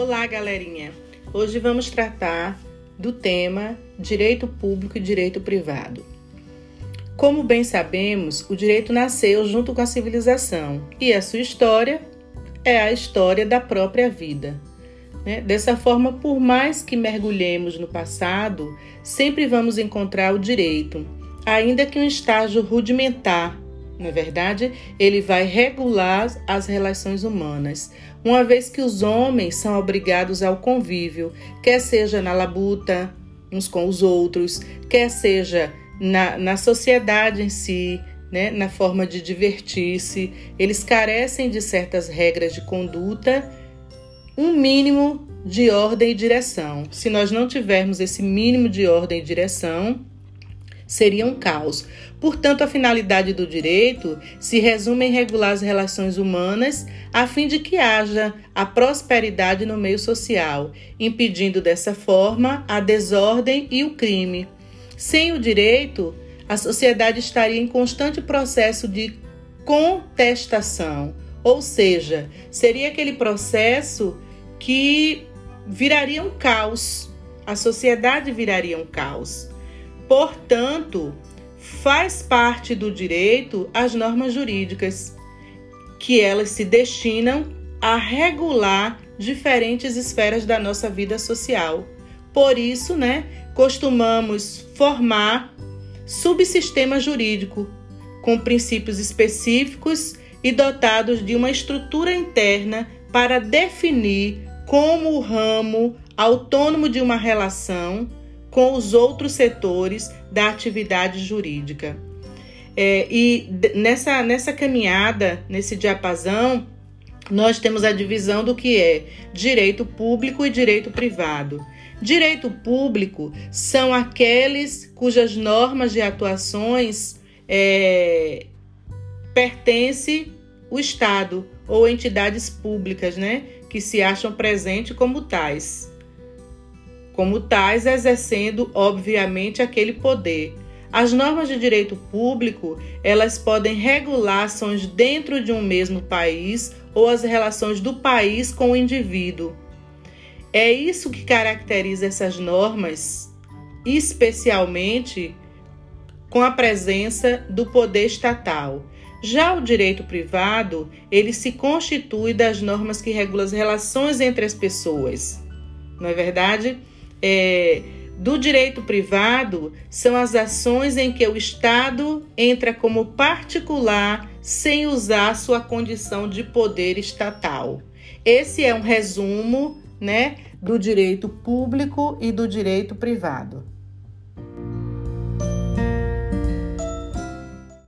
Olá, galerinha! Hoje vamos tratar do tema direito público e direito privado. Como bem sabemos, o direito nasceu junto com a civilização e a sua história é a história da própria vida. Né? Dessa forma, por mais que mergulhemos no passado, sempre vamos encontrar o direito, ainda que um estágio rudimentar. Na é verdade, ele vai regular as relações humanas, uma vez que os homens são obrigados ao convívio, quer seja na labuta uns com os outros, quer seja na, na sociedade em si, né, na forma de divertir-se, eles carecem de certas regras de conduta, um mínimo de ordem e direção. Se nós não tivermos esse mínimo de ordem e direção, seria um caos. Portanto, a finalidade do direito se resume em regular as relações humanas a fim de que haja a prosperidade no meio social, impedindo dessa forma a desordem e o crime. Sem o direito, a sociedade estaria em constante processo de contestação, ou seja, seria aquele processo que viraria um caos, a sociedade viraria um caos. Portanto, faz parte do direito as normas jurídicas, que elas se destinam a regular diferentes esferas da nossa vida social. Por isso, né, costumamos formar subsistema jurídico com princípios específicos e dotados de uma estrutura interna para definir como o ramo autônomo de uma relação com os outros setores da atividade jurídica. É, e nessa, nessa caminhada, nesse diapasão, nós temos a divisão do que é direito público e direito privado. Direito público são aqueles cujas normas de atuações é, pertence o Estado ou entidades públicas, né, que se acham presentes como tais, como tais exercendo obviamente aquele poder. As normas de direito público, elas podem regular ações dentro de um mesmo país ou as relações do país com o indivíduo é isso que caracteriza essas normas, especialmente com a presença do poder estatal. Já o direito privado, ele se constitui das normas que regulam as relações entre as pessoas. Não é verdade? É, do direito privado são as ações em que o Estado entra como particular sem usar sua condição de poder estatal. Esse é um resumo né, do direito público e do direito privado.